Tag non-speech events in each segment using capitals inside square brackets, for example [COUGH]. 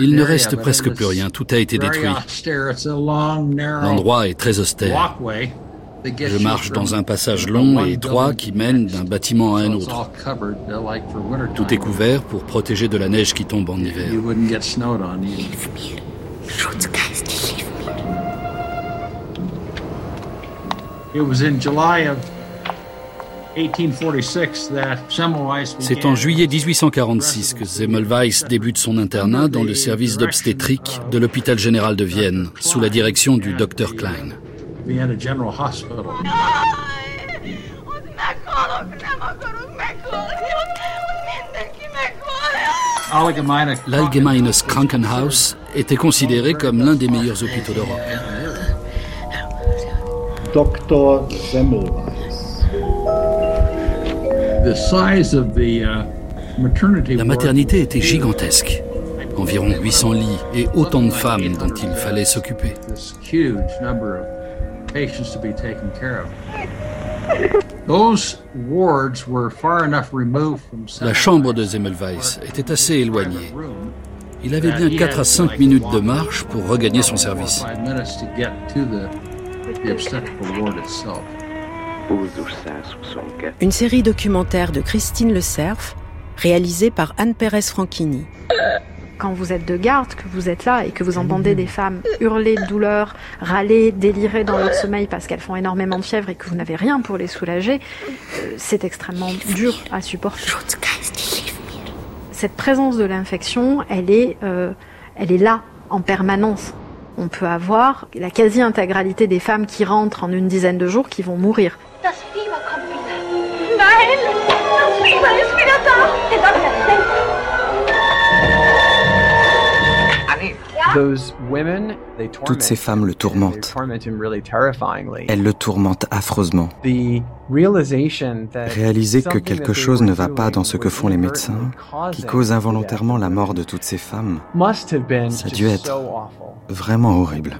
Il ne reste presque plus rien, tout a été détruit. L'endroit est très austère. Je marche dans un passage long et étroit qui mène d'un bâtiment à un autre. Tout est couvert pour protéger de la neige qui tombe en hiver. C'est en juillet 1846 que Semmelweis débute son internat dans le service d'obstétrique de l'hôpital général de Vienne, sous la direction du docteur Klein. L'Allgemeines Krankenhaus était considéré comme l'un des meilleurs hôpitaux d'Europe. Dr. Semmelweis. La maternité était gigantesque. Environ 800 lits et autant de femmes dont il fallait s'occuper. La chambre de Zemmelweis était assez éloignée. Il avait bien 4 à 5 minutes de marche pour regagner son service. Une série documentaire de Christine Le Cerf, réalisée par Anne Pérez Franchini. Quand vous êtes de garde, que vous êtes là et que vous entendez des femmes hurler de douleur, râler, délirer dans leur sommeil parce qu'elles font énormément de fièvre et que vous n'avez rien pour les soulager, euh, c'est extrêmement dur à supporter. Cette présence de l'infection, elle est, euh, elle est là en permanence on peut avoir la quasi-intégralité des femmes qui rentrent en une dizaine de jours qui vont mourir. Toutes ces femmes le tourmentent. Elles le tourmentent affreusement. Réaliser que quelque chose ne va pas dans ce que font les médecins, qui cause involontairement la mort de toutes ces femmes, ça a dû être vraiment horrible.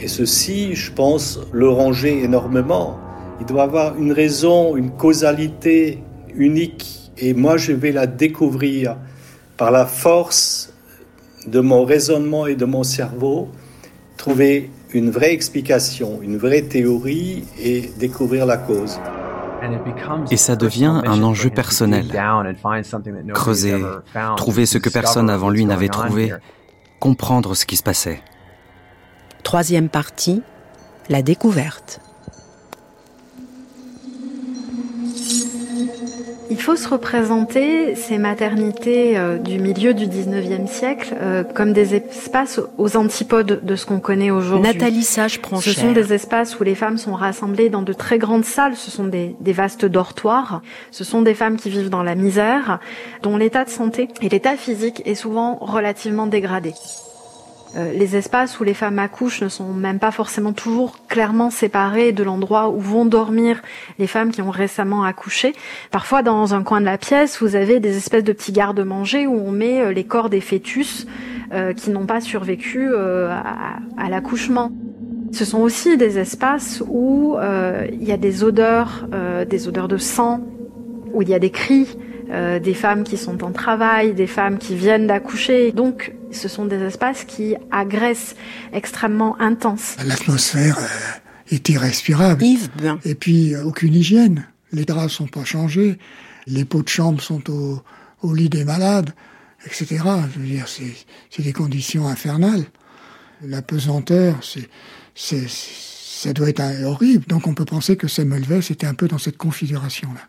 Et ceci, je pense, le ranger énormément. Il doit avoir une raison, une causalité unique. Et moi, je vais la découvrir par la force de mon raisonnement et de mon cerveau, trouver une vraie explication, une vraie théorie et découvrir la cause. Et ça devient un enjeu personnel. Creuser, trouver ce que personne avant lui n'avait trouvé, comprendre ce qui se passait. Troisième partie, la découverte. Il faut se représenter ces maternités euh, du milieu du 19e siècle euh, comme des espaces aux antipodes de ce qu'on connaît aujourd'hui. Nathalie Sage prend Ce sont des espaces où les femmes sont rassemblées dans de très grandes salles, ce sont des, des vastes dortoirs, ce sont des femmes qui vivent dans la misère, dont l'état de santé et l'état physique est souvent relativement dégradé. Euh, les espaces où les femmes accouchent ne sont même pas forcément toujours clairement séparés de l'endroit où vont dormir les femmes qui ont récemment accouché. Parfois, dans un coin de la pièce, vous avez des espèces de petits garde-manger où on met euh, les corps des fœtus euh, qui n'ont pas survécu à, l'accouchement. Ce sont aussi des espaces où il y a des odeurs, des odeurs de sang, où il y a des cris, des femmes qui sont en travail, des femmes qui viennent d'accoucher. Donc ce sont des espaces qui agressent extrêmement intense. L'atmosphère est irrespirable. Et puis, euh, aucune hygiène. Les draps sont pas changés. Les pots de chambre sont au, lit des malades, etc. Je veux dire, c'est des conditions infernales. La pesanteur, c'est, ça doit être horrible. Donc, on peut penser que Semmelweis était un peu dans cette configuration-là.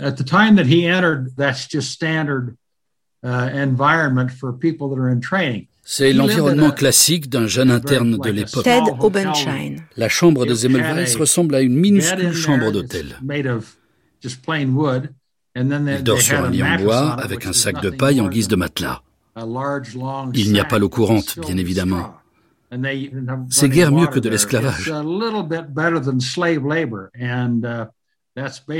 At the time that he entered, that's just standard C'est l'environnement classique d'un jeune interne de l'époque. Ted Obenshine. La chambre de Semmelweis ressemble à une minuscule chambre d'hôtel. Il dort sur un lit en bois avec un sac de paille en guise de matelas. Il n'y a pas l'eau courante, bien évidemment. C'est guère mieux que de l'esclavage.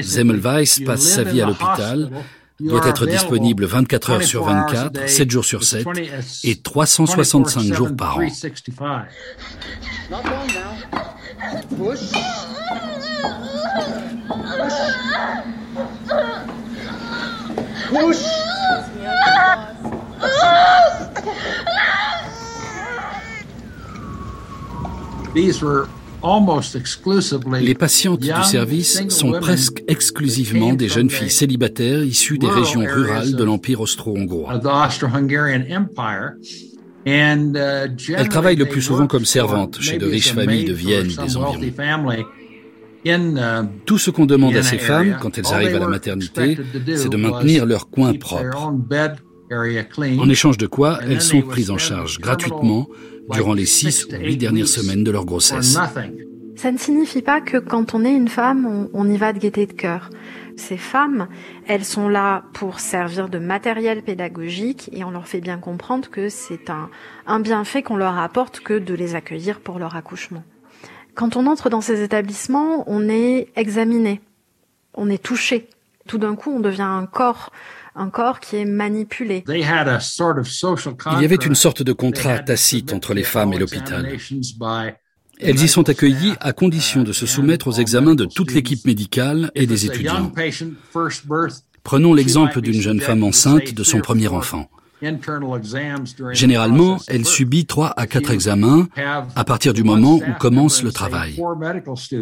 Semmelweis passe sa vie à l'hôpital doit être disponible 24 heures sur 24, 7 jours sur 7 et 365 jours par an. Les patientes du service sont presque exclusivement des jeunes filles célibataires issues des régions rurales de l'Empire austro-hongrois. Uh, Elles travaillent le plus souvent comme servantes chez de riches familles de Vienne des environs. Uh, Tout ce qu'on demande à ces femmes quand elles arrivent à la maternité, c'est de maintenir leur coin propre. En échange de quoi, elles sont prises en charge gratuitement durant les six ou huit dernières semaines de leur grossesse. Ça ne signifie pas que quand on est une femme, on, y va de gaieté de cœur. Ces femmes, elles sont là pour servir de matériel pédagogique et on leur fait bien comprendre que c'est un, un bienfait qu'on leur apporte que de les accueillir pour leur accouchement. Quand on entre dans ces établissements, on est examiné, on est touché. Tout d'un coup, on devient un corps un corps qui est manipulé. Il y avait une sorte de contrat tacite entre les femmes et l'hôpital. Elles y sont accueillies à condition de se soumettre aux examens de toute l'équipe médicale et des étudiants. Prenons l'exemple d'une jeune femme enceinte de son premier enfant. Généralement, elle subit trois à quatre examens à partir du moment où commence le travail.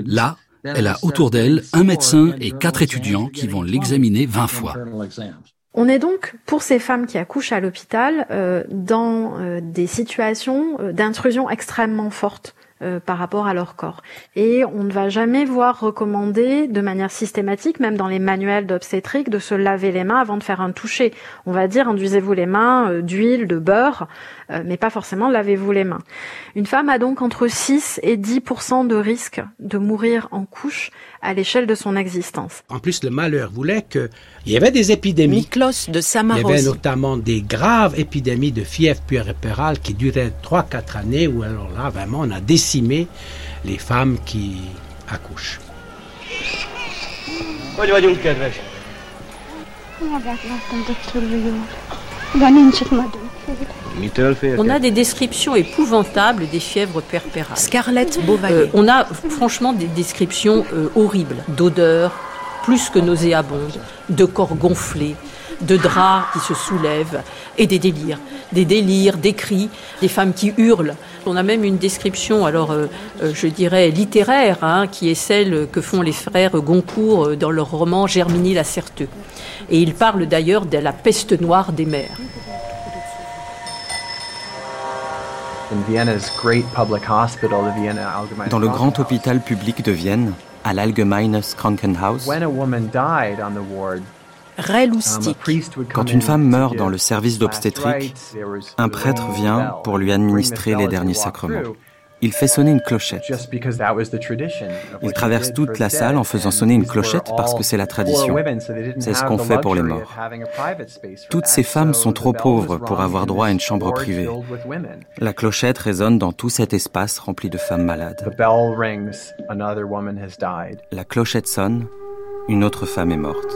Là, elle a autour d'elle un médecin et quatre étudiants qui vont l'examiner 20 fois. On est donc, pour ces femmes qui accouchent à l'hôpital, euh, dans euh, des situations euh, d'intrusion extrêmement fortes. Euh, par rapport à leur corps. Et on ne va jamais voir recommander de manière systématique, même dans les manuels d'obstétrique, de se laver les mains avant de faire un toucher. On va dire induisez-vous les mains euh, d'huile, de beurre, euh, mais pas forcément lavez-vous les mains. Une femme a donc entre 6 et 10% de risque de mourir en couche à l'échelle de son existence. En plus, le malheur voulait qu'il y avait des épidémies. de Il y avait notamment des graves épidémies de fièvre puerpérale qui duraient 3-4 années, où alors là, vraiment, on a décimé les femmes qui accouchent. On a des descriptions épouvantables des fièvres perpérales. Scarlett Bovary. Euh, on a franchement des descriptions euh, horribles d'odeurs plus que nauséabondes, de corps gonflés, de draps qui se soulèvent et des délires. Des délires, des cris, des femmes qui hurlent. On a même une description, alors euh, je dirais littéraire, hein, qui est celle que font les frères Goncourt dans leur roman Germini la Certeux. Et ils parlent d'ailleurs de la peste noire des mers. Dans le grand hôpital public de Vienne, à l'Allgemeines Krankenhaus, quand une femme meurt dans le service d'obstétrique, un prêtre vient pour lui administrer les derniers sacrements il fait sonner une clochette. Il traverse toute la salle en faisant sonner une clochette parce que c'est la tradition. C'est ce qu'on fait pour les morts. Toutes ces femmes sont trop pauvres pour avoir droit à une chambre privée. La clochette résonne dans tout cet espace rempli de femmes malades. La clochette sonne, une autre femme est morte.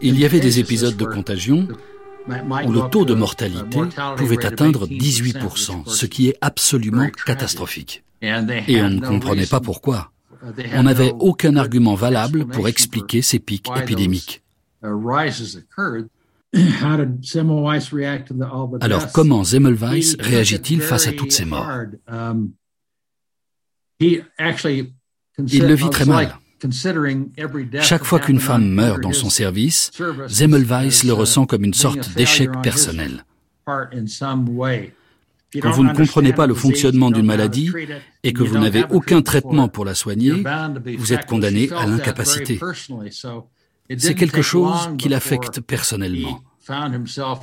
Il y avait des épisodes de contagion où le taux de mortalité pouvait atteindre 18%, ce qui est absolument catastrophique. Et on ne comprenait pas pourquoi. On n'avait aucun argument valable pour expliquer ces pics épidémiques. Alors comment Zemmelweis réagit-il face à toutes ces morts? Il le vit très mal. Chaque fois qu'une femme meurt dans son service, Zemmelweis le ressent comme une sorte d'échec personnel. Quand vous ne comprenez pas le fonctionnement d'une maladie et que vous n'avez aucun traitement pour la soigner, vous êtes condamné à l'incapacité. C'est quelque chose qui l'affecte personnellement.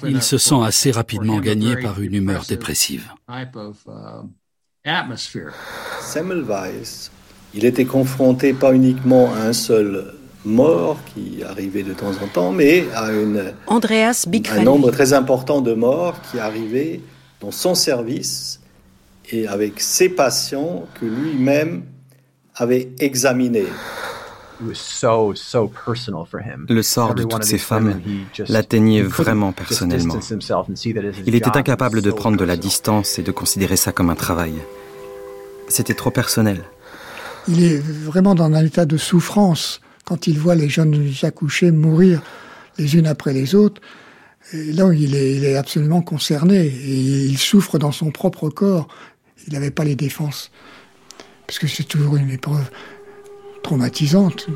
Il se sent assez rapidement gagné par une humeur dépressive. Semmelweis il était confronté pas uniquement à un seul mort qui arrivait de temps en temps, mais à une, un nombre très important de morts qui arrivaient dans son service et avec ses patients que lui-même avait examinés. Le sort de toutes ces femmes l'atteignait vraiment personnellement. Il était incapable de prendre de la distance et de considérer ça comme un travail. C'était trop personnel. Il est vraiment dans un état de souffrance quand il voit les jeunes accouchés mourir les unes après les autres. Et là, il est, il est absolument concerné et il souffre dans son propre corps. Il n'avait pas les défenses. Parce que c'est toujours une épreuve traumatisante.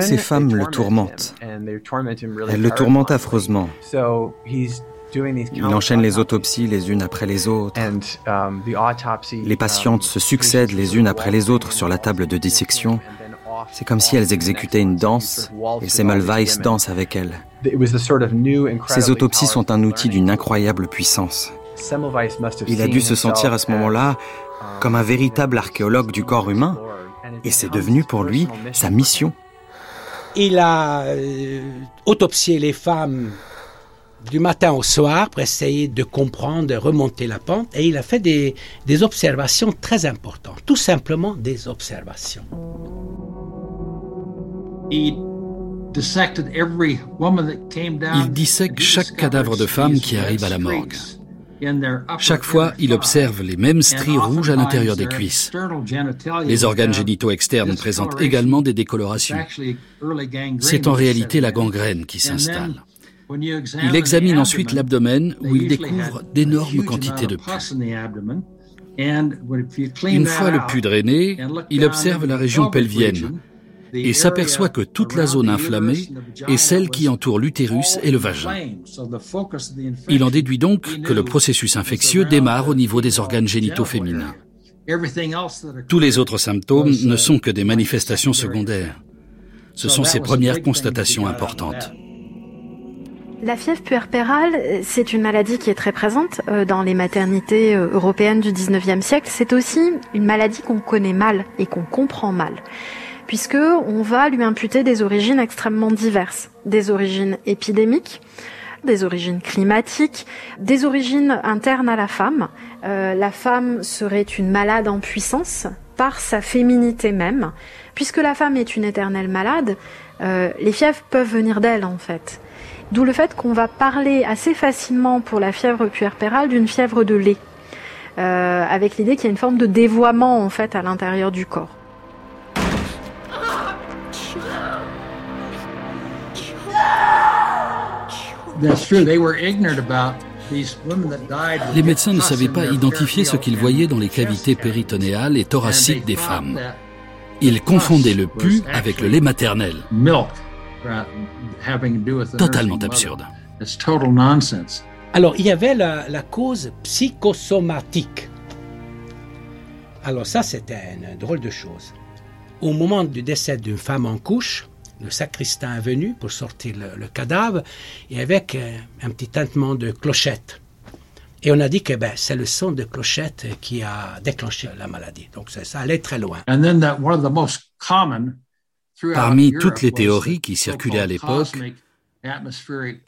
ces femmes le tourmentent. Elles le tourmentent affreusement. Il enchaîne les autopsies les unes après les autres. Um, les patientes se succèdent les unes après les autres sur la table de dissection. C'est comme si elles exécutaient une danse et Semmelweis danse avec elles. Ces autopsies sont un outil d'une incroyable puissance. Il a dû se sentir à ce moment-là comme un véritable archéologue du corps humain et c'est devenu pour lui sa mission. Il a euh, autopsié les femmes du matin au soir pour essayer de comprendre, de remonter la pente. Et il a fait des, des observations très importantes, tout simplement des observations. Il dissèque chaque cadavre de femme qui arrive à la morgue. Chaque fois, il observe les mêmes stries rouges à l'intérieur des cuisses. Les organes génitaux externes présentent également des décolorations. C'est en réalité la gangrène qui s'installe. Il examine ensuite l'abdomen où il découvre d'énormes quantités de pus. Une fois le pus drainé, il observe la région pelvienne et s'aperçoit que toute la zone inflammée est celle qui entoure l'utérus et le vagin. Il en déduit donc que le processus infectieux démarre au niveau des organes génitaux féminins. Tous les autres symptômes ne sont que des manifestations secondaires. Ce sont ses premières constatations importantes. La fièvre puerpérale, c'est une maladie qui est très présente euh, dans les maternités euh, européennes du 19e siècle. C'est aussi une maladie qu'on connaît mal et qu'on comprend mal puisque on va lui imputer des origines extrêmement diverses, des origines épidémiques, des origines climatiques, des origines internes à la femme. Euh, la femme serait une malade en puissance par sa féminité même, puisque la femme est une éternelle malade. Euh, les fièvres peuvent venir d'elle en fait. D'où le fait qu'on va parler assez facilement pour la fièvre puerpérale d'une fièvre de lait, euh, avec l'idée qu'il y a une forme de dévoiement en fait à l'intérieur du corps. Les médecins ne savaient pas identifier ce qu'ils voyaient dans les cavités péritonéales et thoraciques des femmes. Ils confondaient le pu avec le lait maternel. Totalement absurde. Alors, il y avait la, la cause psychosomatique. Alors ça, c'était une drôle de chose. Au moment du décès d'une femme en couche, le sacristain est venu pour sortir le, cadavre et avec euh, un petit tintement de clochette. Et on a dit que ben, c'est le son de clochette qui a déclenché la maladie. Donc ça, allait très loin. Parmi toutes les théories qui circulaient à l'époque,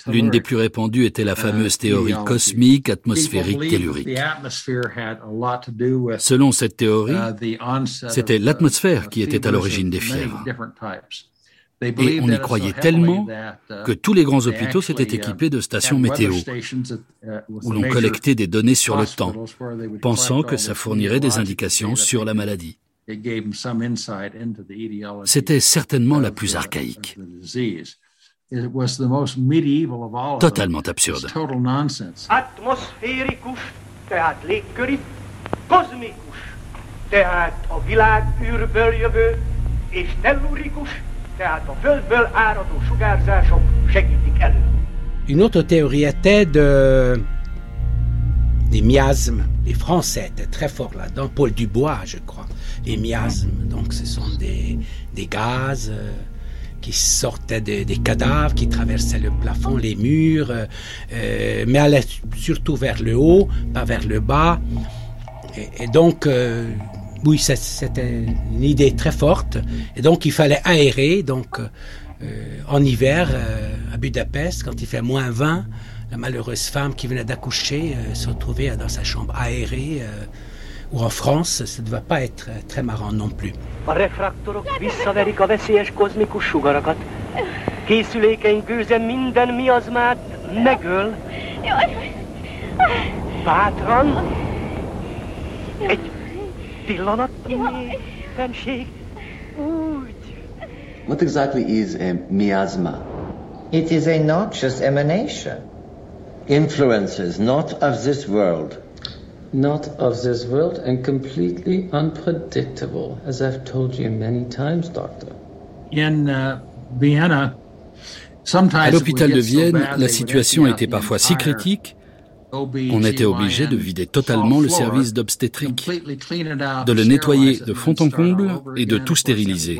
L'une des plus répandues était la fameuse théorie cosmique, atmosphérique, tellurique. Selon cette théorie, c'était l'atmosphère qui était à l'origine des fièvres. Et on y croyait tellement que tous les grands hôpitaux s'étaient équipés de stations météo, où l'on collectait des données sur le temps, pensant que ça fournirait des indications sur la maladie. C'était certainement la plus archaïque. Totalement absurde. Une autre théorie était de des miasmes. Les Français étaient très forts là-dedans. Paul Dubois, je crois. Les miasmes, donc ce sont des, des gaz euh, qui sortaient des cadavres, qui traversaient le plafond, les murs, euh, euh, mais allaient surtout vers le haut, pas vers le bas. Et, donc, oui, c'était une idée très forte. Et donc, il fallait aérer. Donc, en hiver, à Budapest, quand il fait moins 20, la malheureuse femme qui venait d'accoucher se retrouvait dans sa chambre aérée. Ou en France, ça ne devait pas être très marrant non plus. What exactly is a miasma? It is a noxious emanation. Influences not of this world. Not of this world and completely unpredictable, as I've told you many times, Doctor. In uh, Vienna, à l'hôpital de Vienne, la situation était parfois si critique qu'on était obligé de vider totalement le service d'obstétrique, de le nettoyer de fond en comble et de tout stériliser.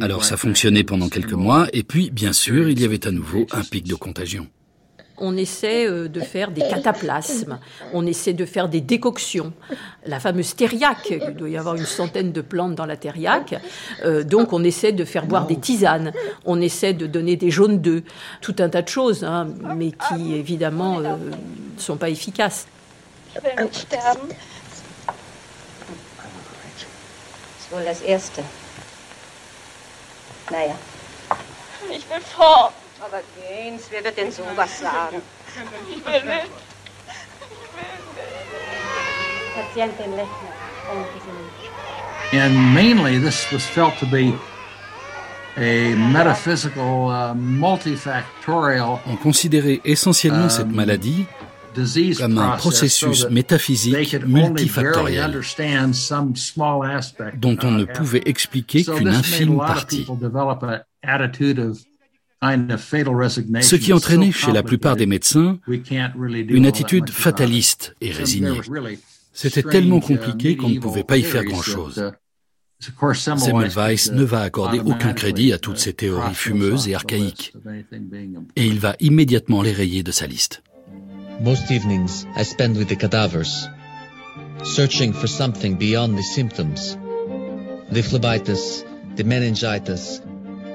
Alors ça fonctionnait pendant quelques mois, et puis bien sûr, il y avait à nouveau un pic de contagion. On essaie euh, de faire des cataplasmes, on essaie de faire des décoctions. La fameuse thériaque, il doit y avoir une centaine de plantes dans la thériaque. Euh, donc on essaie de faire boire des tisanes, on essaie de donner des jaunes d'œufs, tout un tas de choses, hein, mais qui évidemment ne euh, sont pas efficaces. Ich. Aber gehen, wer wird denn sowas sagen? Ich will nicht. Patiente Lechner. And mainly this was felt to be a metaphysical, uh, multifactorial. On considérait essentiellement um, cette maladie comme un processus métaphysique multifactoriel dont on ne pouvait expliquer qu'une infime partie. Ce qui entraînait chez la plupart des médecins une attitude fataliste et résignée. C'était tellement compliqué qu'on ne pouvait pas y faire grand-chose. Semmelweis ne va accorder aucun crédit à toutes ces théories fumeuses et archaïques. Et il va immédiatement les rayer de sa liste. Most evenings I spend with the cadavers, searching for something beyond the symptoms. The phlebitis, the meningitis,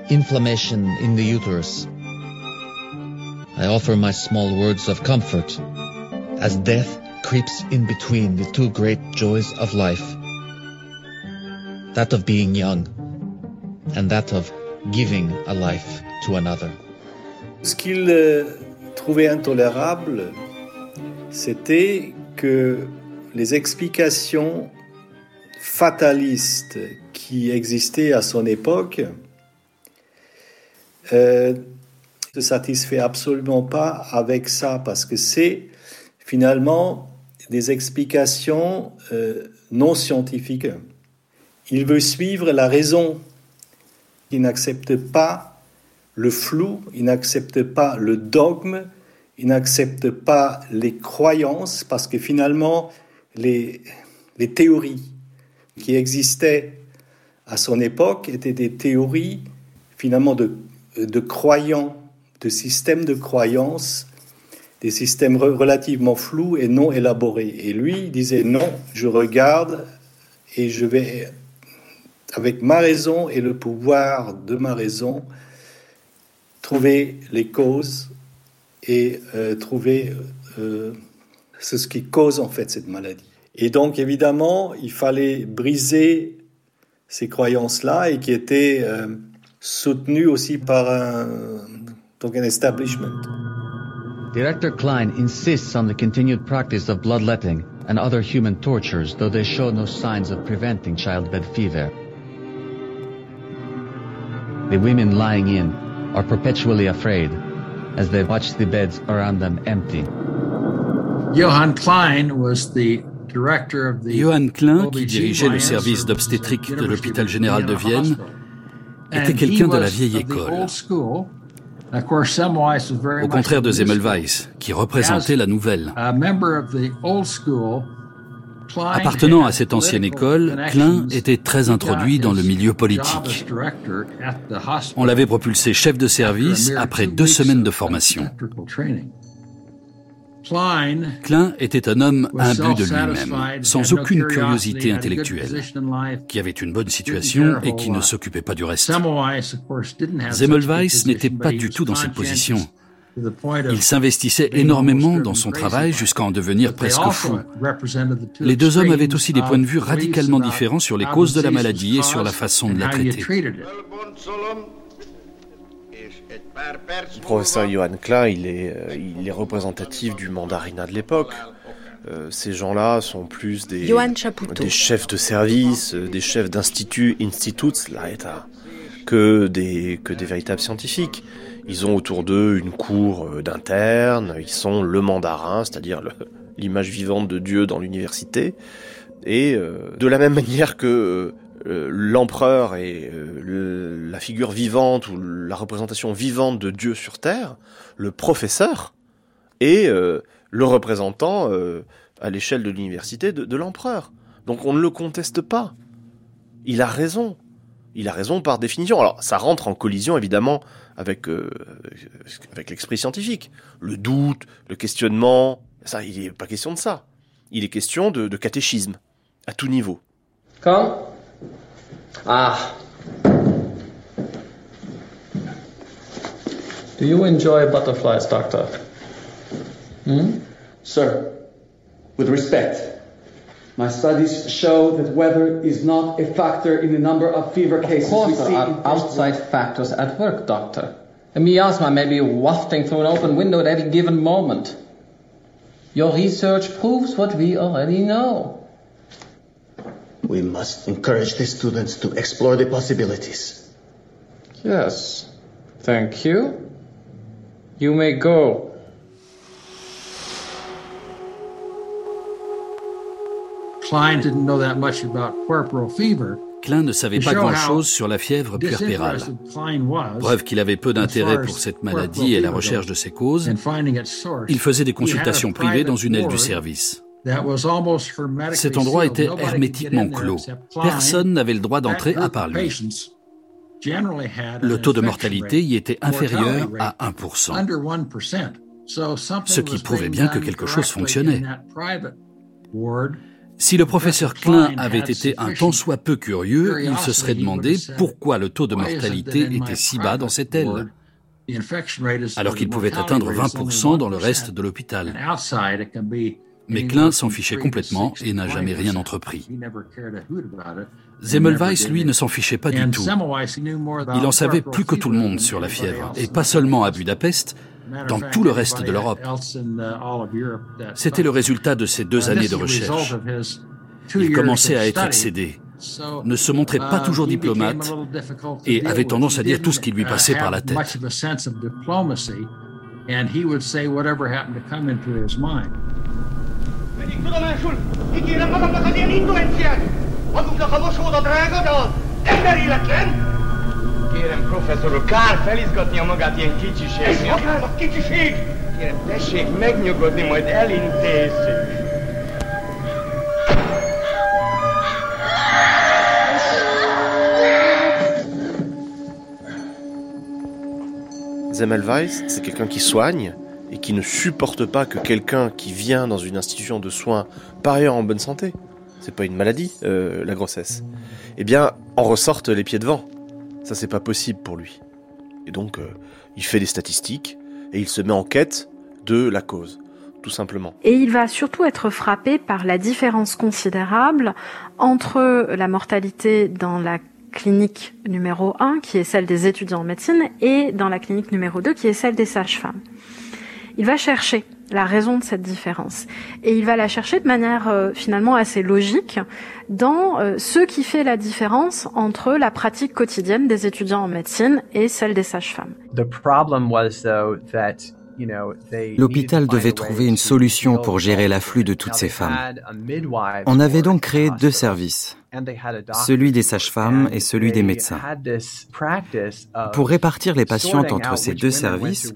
inflammation in the uterus. I offer my small words of comfort as death creeps in between the two great joys of life. That of being young and that of giving a life to another. Ce qu'il euh, trouvait intolérable, c'était que les explications fatalistes qui existaient à son époque euh, ne satisfait absolument pas avec ça parce que c'est finalement des explications euh, non scientifiques. Il veut suivre la raison. Il n'accepte pas le flou, il n'accepte pas le dogme, il n'accepte pas les croyances parce que finalement, les, les théories qui existaient à son époque étaient des théories finalement de, de croyants, de systèmes de croyances, des systèmes relativement flous et non élaborés. Et lui disait non, je regarde et je vais, avec ma raison et le pouvoir de ma raison, trouver les causes et euh, trouver euh, ce qui cause en fait cette maladie. Et donc évidemment, il fallait briser ces croyances-là et qui étaient euh, soutenues aussi par un, donc un establishment. Director Klein insists on the continued practice of bloodletting and other human tortures, though they show no signs of preventing childbed fever. The women lying in are perpetually afraid as they watch the beds around them empty. Johann Klein was the Johann Klein, qui dirigeait le service d'obstétrique de l'hôpital général de Vienne, était quelqu'un de la vieille école. Au contraire de Semmelweis, qui représentait la nouvelle. Appartenant à cette ancienne école, Klein était très introduit dans le milieu politique. On l'avait propulsé chef de service après deux semaines de formation. Klein était un homme imbu de lui-même, sans aucune curiosité intellectuelle, qui avait une bonne situation et qui ne s'occupait pas du reste. Semmelweis n'était pas du tout dans cette position. Il s'investissait énormément dans son travail jusqu'à en devenir presque fou. Les deux hommes avaient aussi des points de vue radicalement différents sur les causes de la maladie et sur la façon de la traiter. Le professeur Johann Klein, il est, euh, il est représentatif du mandarinat de l'époque. Euh, ces gens-là sont plus des, des chefs de service, euh, des chefs d'instituts, instituts, que des, que des véritables scientifiques. Ils ont autour d'eux une cour d'internes, ils sont le mandarin, c'est-à-dire l'image vivante de Dieu dans l'université. Et de la même manière que l'empereur est la figure vivante ou la représentation vivante de Dieu sur Terre, le professeur est le représentant euh, à l'échelle de l'université de, l'empereur. Donc on ne le conteste pas. Il a raison. Il a raison par définition. Alors ça rentre en collision évidemment avec, euh, avec l'esprit scientifique. Le doute, le questionnement, ça, il n'est pas question de ça. Il est question de, de catéchisme, à tout niveau. Quand Ah. Do you enjoy butterflies, doctor? Hmm? Sir, with respect, my studies show that weather is not a factor in the number of fever cases of course we there are outside factors at work, doctor. A miasma may be wafting through an open window at any given moment. Your research proves what we already know. We must encourage the students to explore the possibilities. Yes. Thank you. You may go. Klein ne savait pas grand-chose sur la fièvre puerpérale. Preuve qu'il avait peu d'intérêt pour cette maladie et la recherche de ses causes, il faisait des consultations privées dans une aile du service. Cet endroit était hermétiquement clos. Personne n'avait le droit d'entrer à part lui. Le taux de mortalité y était inférieur à 1%, ce qui prouvait bien que quelque chose fonctionnait. Si le professeur Klein avait été un tant soit peu curieux, il se serait demandé pourquoi le taux de mortalité était si bas dans cette aile, alors qu'il pouvait atteindre 20% dans le reste de l'hôpital. Mais Klein s'en fichait complètement et n'a jamais rien entrepris. Zemmelweis, lui, ne s'en fichait pas du tout. Il en savait plus que tout le monde sur la fièvre, et pas seulement à Budapest, dans tout le reste de l'Europe. C'était le résultat de ces deux années de recherche. Il commençait à être excédé, ne se montrait pas toujours diplomate et avait tendance à dire tout ce qui lui passait par la tête. Kérem, professzor úr, kár felizgatnia magát ilyen kicsiség miatt. Akár a kicsiség! Kérem, tessék megnyugodni, majd elintézzük. Zemmelweis, c'est quelqu'un qui soigne? Et qui ne supporte pas que quelqu'un qui vient dans une institution de soins, par ailleurs en bonne santé, c'est pas une maladie, euh, la grossesse, eh bien, en ressortent les pieds devant. Ça, c'est pas possible pour lui. Et donc, euh, il fait des statistiques et il se met en quête de la cause, tout simplement. Et il va surtout être frappé par la différence considérable entre la mortalité dans la clinique numéro 1, qui est celle des étudiants en médecine, et dans la clinique numéro 2, qui est celle des sages-femmes. Il va chercher la raison de cette différence. Et il va la chercher de manière euh, finalement assez logique dans euh, ce qui fait la différence entre la pratique quotidienne des étudiants en médecine et celle des sages-femmes. L'hôpital devait trouver une solution pour gérer l'afflux de toutes ces femmes. On avait donc créé deux services, celui des sages-femmes et celui des médecins. Pour répartir les patientes entre ces deux services,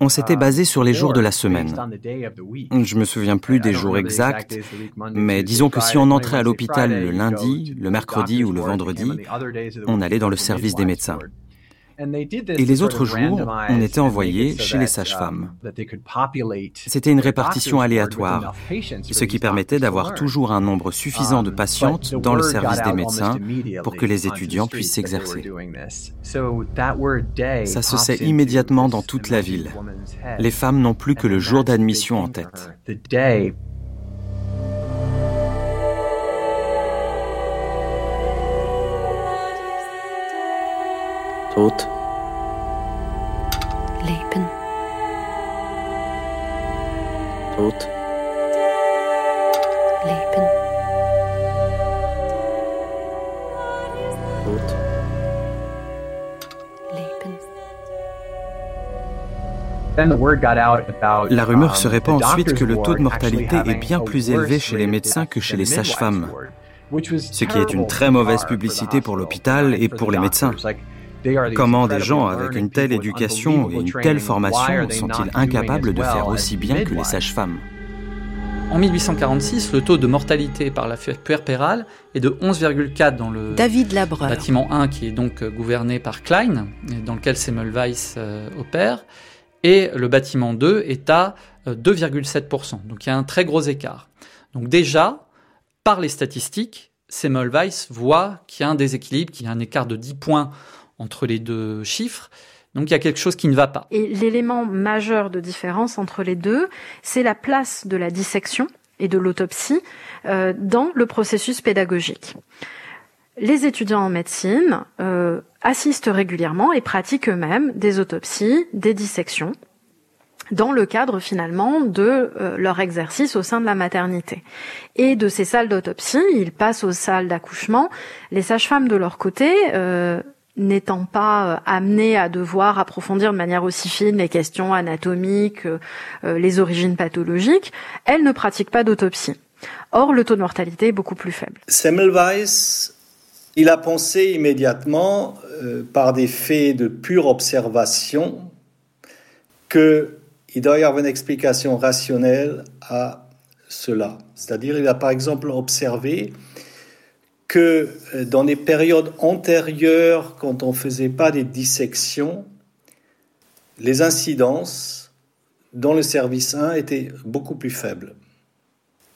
on s'était basé sur les jours de la semaine. Je me souviens plus des jours exacts, mais disons que si on entrait à l'hôpital le lundi, le mercredi ou le vendredi, on allait dans le service des médecins. Et les autres jours, on était envoyé chez les sages-femmes. C'était une répartition aléatoire, ce qui permettait d'avoir toujours un nombre suffisant de patientes dans le service des médecins pour que les étudiants puissent s'exercer. Ça se sait immédiatement dans toute la ville. Les femmes n'ont plus que le jour d'admission en tête. La rumeur se répand ensuite que le taux de mortalité est bien plus élevé chez les médecins que chez les sages-femmes, ce qui est une très mauvaise publicité pour l'hôpital et pour les médecins. Comment des gens avec une telle éducation et une telle formation sont-ils incapables de faire aussi bien que les sages-femmes? En 1846, le taux de mortalité par la puerpérale est de 11,4 dans le David bâtiment 1 qui est donc euh, gouverné par Klein, dans lequel Semmelweis euh, opère, et le bâtiment 2 est à 2,7%. Euh, donc il y a un très gros écart. Donc déjà, par les statistiques, Semmelweis voit qu'il y a un déséquilibre, qu'il y a un écart de 10 points entre les deux chiffres, donc il y a quelque chose qui ne va pas. Et l'élément majeur de différence entre les deux, c'est la place de la dissection et de l'autopsie euh, dans le processus pédagogique. Les étudiants en médecine euh, assistent régulièrement et pratiquent eux-mêmes des autopsies, des dissections, dans le cadre finalement de euh, leur exercice au sein de la maternité. Et de ces salles d'autopsie, ils passent aux salles d'accouchement. Les sages-femmes de leur côté n'étant pas euh, amené à devoir approfondir de manière aussi fine les questions anatomiques, euh, euh, les origines pathologiques, elle ne pratique pas d'autopsie. Or, le taux de mortalité est beaucoup plus faible. Semmelweis, il a pensé immédiatement, par des faits de pure observation, qu'il doit y avoir une explication rationnelle à cela. C'est-à-dire, il a par exemple observé que euh, dans les périodes antérieures, quand on ne faisait pas des dissections, les incidences dans le service 1 étaient beaucoup plus faibles.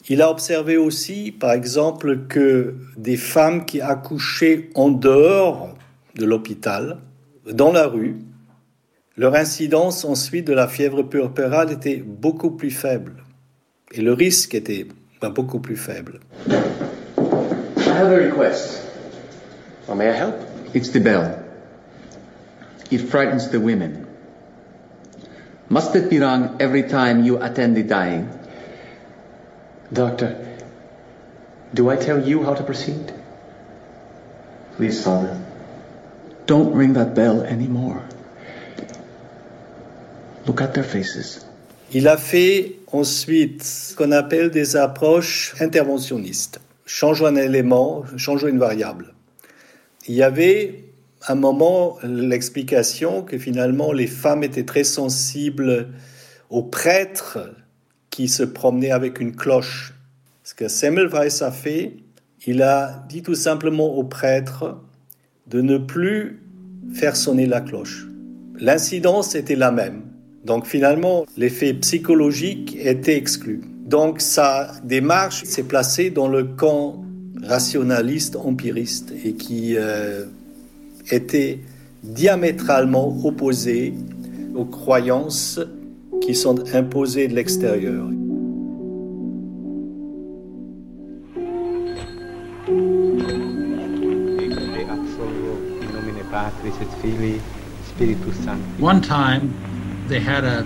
Il a observé aussi, par exemple, que des femmes qui accouchaient en dehors de l'hôpital, dans la rue, leur incidence ensuite de la fièvre puerpérale était beaucoup plus faible. Et le risque était ben, beaucoup plus faible. Have a request. Well, may I help? It's the bell. It frightens the women. Must it be rung every time you attend the dying? Doctor, do I tell you how to proceed? Please, Father. Don't ring that bell anymore. Look at their faces. Il a fait ensuite ce qu'on appelle des approches interventionnistes. Changeons un élément, changeons une variable. Il y avait un moment l'explication que finalement les femmes étaient très sensibles aux prêtres qui se promenaient avec une cloche. Ce que Semmelweis a fait, il a dit tout simplement aux prêtres de ne plus faire sonner la cloche. L'incidence était la même. Donc finalement, l'effet psychologique était exclu. Donc sa démarche s'est placée dans le camp rationaliste, empiriste, et qui euh, était diamétralement opposé aux croyances qui sont imposées de l'extérieur. One time, they had a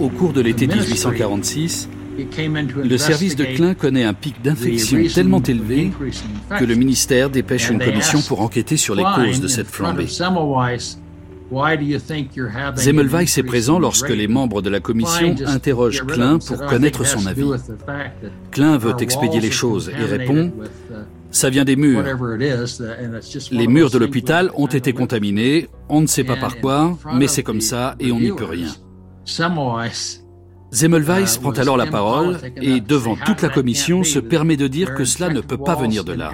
au cours de l'été 1846, le service de Klein connaît un pic d'infection tellement élevé que le ministère dépêche une commission pour enquêter sur les causes de cette flambée. Zemmelweis est présent lorsque les membres de la commission interrogent Klein pour connaître son avis. Klein veut expédier les choses et répond ça vient des murs. Les murs de l'hôpital ont été contaminés, on ne sait pas par quoi, mais c'est comme ça et on n'y peut rien. Zemmelweis prend alors la parole et, devant toute la commission, se permet de dire que cela ne peut pas venir de là,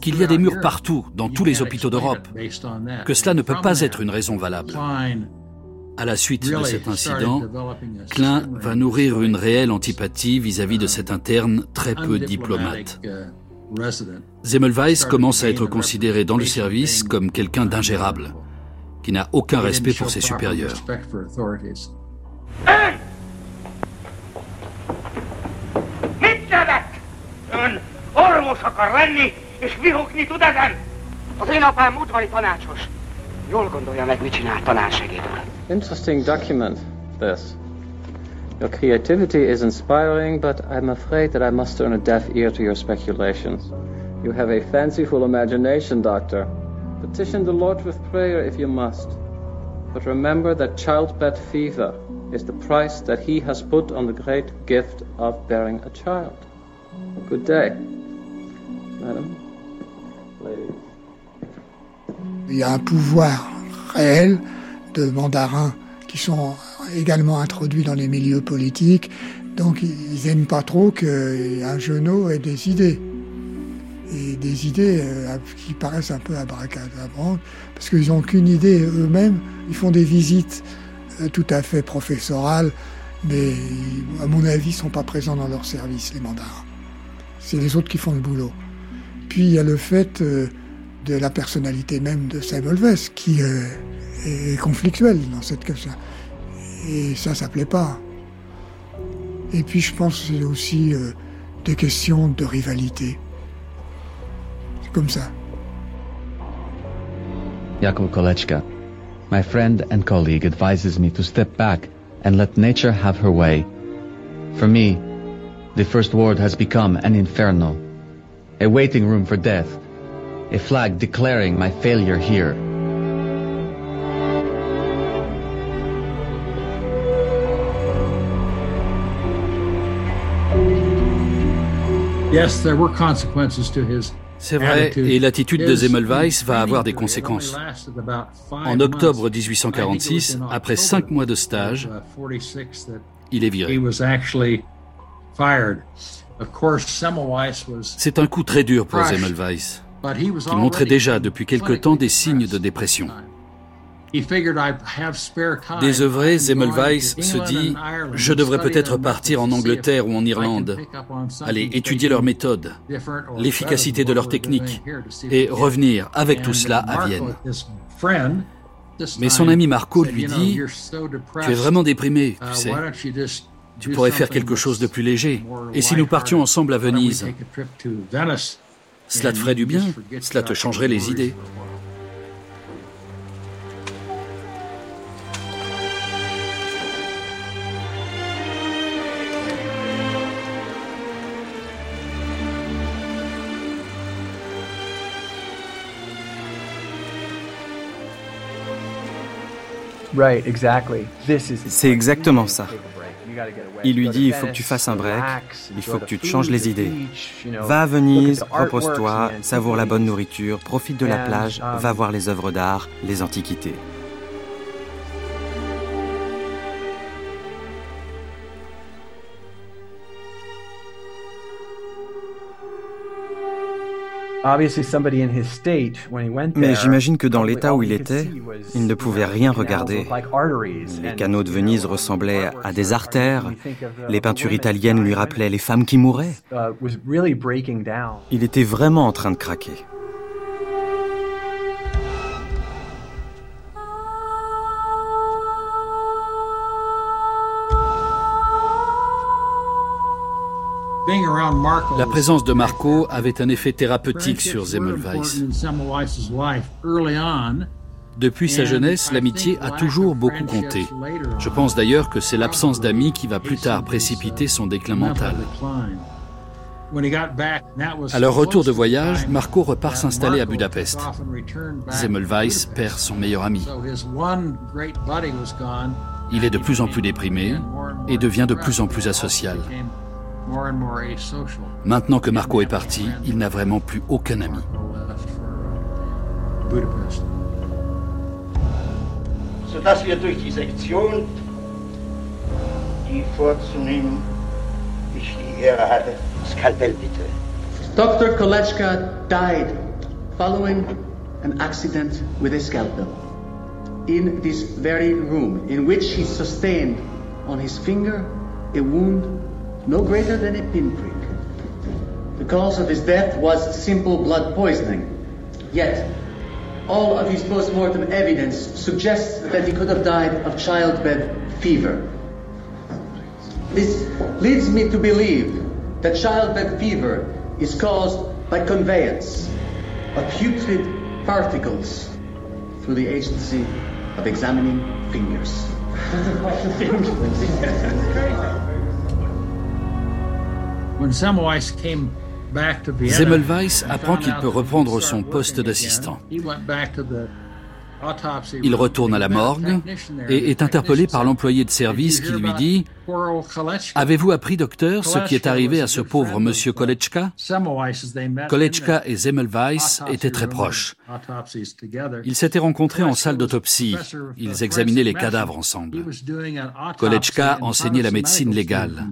qu'il y a des murs partout, dans tous les hôpitaux d'Europe, que cela ne peut pas être une raison valable. À la suite de cet incident, Klein va nourrir une réelle antipathie vis-à-vis -vis de cet interne très peu diplomate. Zemmelweis commence à être considéré dans le service comme quelqu'un d'ingérable, qui n'a aucun respect pour ses supérieurs. orvos akar lenni, és vihogni tud ezen? Az én apám udvari tanácsos. Jól gondolja meg, mit csinál tanársegédül. Interesting document, this. Your creativity is inspiring, but I'm afraid that I must turn a deaf ear to your speculations. You have a fanciful imagination, Doctor. Petition the Lord with prayer if you must. But remember that childbed fever is the price that he has put on the great gift of bearing a child. Good day, madam. Il y a un pouvoir réel de mandarins qui sont également introduits dans les milieux politiques, donc ils n'aiment pas trop qu'un genou ait des idées. Et des idées euh, qui paraissent un peu abracadabrantes, parce qu'ils n'ont qu'une idée eux-mêmes. Ils font des visites euh, tout à fait professorales, mais à mon avis, ils ne sont pas présents dans leur service, les mandarins. C'est les autres qui font le boulot. Puis il y a le fait euh, de la personnalité même de Semmelweis, qui est conflictuelle dans cette question. Et ça, ça plaît pas. Et puis je pense que c'est aussi euh, des questions de rivalité. C'est comme ça. Jakub Kolechka, my friend and colleague advises me to step back and let nature have her way. For me, the first ward has become an inferno, a waiting room for death, a flag declaring my failure here. C'est vrai, et l'attitude de Zemmelweis va avoir des conséquences. En octobre 1846, après cinq mois de stage, il est viré. C'est un coup très dur pour Zemmelweis, qui montrait déjà depuis quelque temps des signes de dépression. Désœuvré, Zemmelweis se dit Je devrais peut-être partir en Angleterre ou en Irlande, aller étudier leurs méthodes, l'efficacité de leurs techniques, et revenir avec tout cela à Vienne. Mais son ami Marco lui dit Tu es vraiment déprimé, tu uh, sais. Tu pourrais faire quelque chose de plus léger. Et si nous partions ensemble à Venise Cela te ferait du bien, cela te changerait les idées. C'est exactement ça. Il lui dit, il faut que tu fasses un break, il faut que tu te changes les idées. Va à Venise, repose-toi, savoure la bonne nourriture, profite de la plage, um, va voir les œuvres d'art, les antiquités. Mais j'imagine que dans l'état où il était, il ne pouvait rien regarder. Les canaux de Venise ressemblaient à des artères, les peintures italiennes lui rappelaient les femmes qui mouraient. Uh, il était vraiment en train de craquer. La présence de Marco avait un effet thérapeutique sur Zemmelweis. Depuis sa jeunesse, l'amitié a toujours beaucoup compté. Je pense d'ailleurs que c'est l'absence d'amis qui va plus tard précipiter son déclin mental. À leur retour de voyage, Marco repart s'installer à Budapest. Zemmelweis perd son meilleur ami. Il est de plus en plus déprimé et devient de plus en plus asocial. Maintenant que Marco est parti, il n'a vraiment plus aucun ami. Sodass wir durch die Sektion, die vorzunehmen, ich die Ehre hatte. Skalpell bitte. Dr. Kolechka died following an accident with a scalpel in this very room in which he sustained on his finger a wound no greater than a pinprick. The cause of his death was simple blood poisoning. Yet, all of his post-mortem evidence suggests that he could have died of childbed fever. This leads me to believe that childbed fever is caused by conveyance of putrid particles through the agency of examining fingers. [LAUGHS] [LAUGHS] Zemmelweis apprend qu'il peut reprendre son poste d'assistant. Il retourne à la morgue et est interpellé par l'employé de service qui lui dit « Avez-vous appris, docteur, ce qui est arrivé à ce pauvre monsieur Kolechka ?» Kolechka et Zemmelweis étaient très proches. Ils s'étaient rencontrés en salle d'autopsie. Ils examinaient les cadavres ensemble. Kolechka enseignait la médecine légale.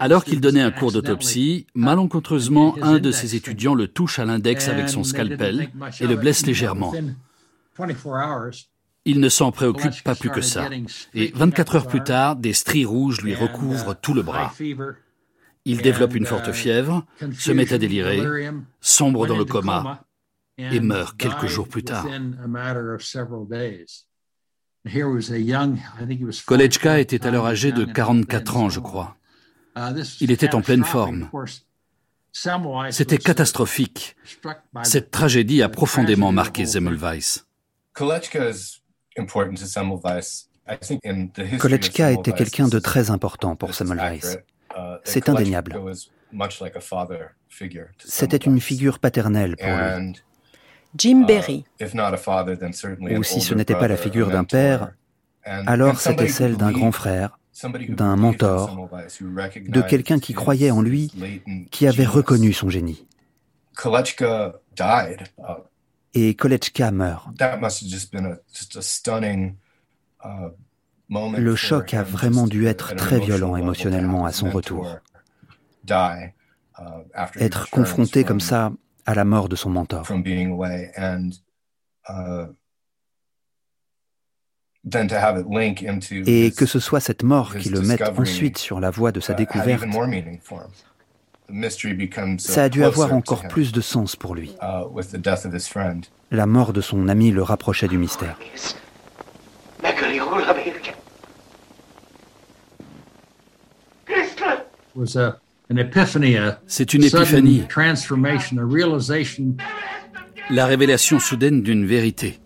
Alors qu'il donnait un cours d'autopsie, malencontreusement, un de ses étudiants le touche à l'index avec son scalpel et le blesse légèrement. Il ne s'en préoccupe pas plus que ça. Et 24 heures plus tard, des stries rouges lui recouvrent tout le bras. Il développe une forte fièvre, se met à délirer, sombre dans le coma et meurt quelques jours plus tard. Kolechka était alors âgé de 44 ans, je crois. Il était en pleine forme. C'était catastrophique. Cette tragédie a profondément marqué Zemmelweis. Kolechka était quelqu'un de très important pour Semmelweis. Uh, C'est indéniable. C'était une figure paternelle pour lui. Jim uh, Berry. Ou si ce n'était pas la figure d'un père, alors c'était celle d'un grand frère, d'un mentor, de quelqu'un qui croyait en lui, qui avait reconnu son génie. Et Kolechka meurt. Le choc a vraiment dû être très violent émotionnellement à son retour. Être confronté comme ça à la mort de son mentor. Et que ce soit cette mort qui le mette ensuite sur la voie de sa uh, découverte, ça a dû avoir encore plus de sens pour lui. Uh, la mort de son ami le rapprochait du mystère. C'est une épiphanie, la révélation soudaine d'une vérité.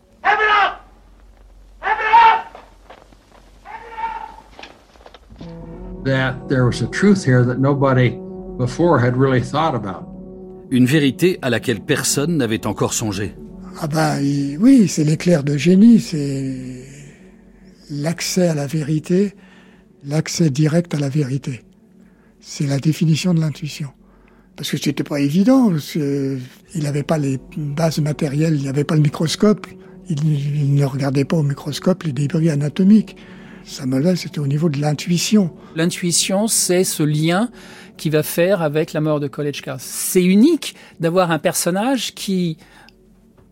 Une vérité à laquelle personne n'avait encore songé. Ah ben oui, c'est l'éclair de génie, c'est l'accès à la vérité, l'accès direct à la vérité. C'est la définition de l'intuition. Parce que c'était pas évident, il n'avait pas les bases matérielles, il n'avait pas le microscope, il, ne regardait pas au microscope les débris anatomiques. Samuel c'était au niveau de l'intuition. L'intuition, c'est ce lien qui va faire avec la mort de Kolechka. C'est unique d'avoir un personnage qui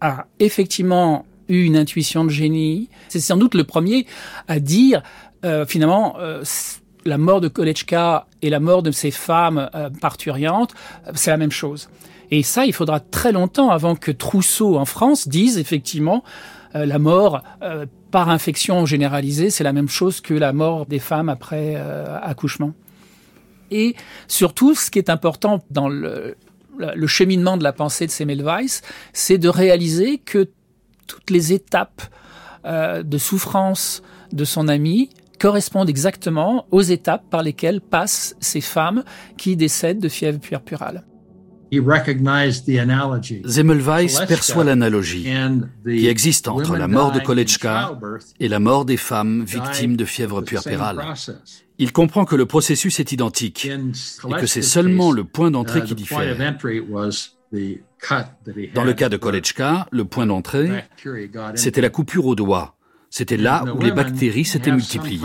a effectivement eu une intuition de génie. C'est sans doute le premier à dire, euh, finalement, euh, la mort de Kolechka et la mort de ces femmes euh, parturiantes, c'est la même chose. Et ça, il faudra très longtemps avant que Trousseau en France dise effectivement la mort par infection généralisée, c'est la même chose que la mort des femmes après euh, accouchement. Et surtout, ce qui est important dans le, cheminement de la pensée de Semmelweis, c'est de réaliser que toutes les étapes euh, de souffrance de son ami correspondent exactement aux étapes par lesquelles passent ces femmes qui décèdent de fièvre puerpurale. Zemmelweis perçoit l'analogie qui existe entre la mort de Kolechka et la mort des femmes victimes de fièvre puerpérale. Il comprend que le processus est identique et que c'est seulement le point d'entrée uh, qui diffère. Dans le cas de Kolechka, le point d'entrée, c'était la coupure au doigt. C'était là où les bactéries s'étaient multipliées.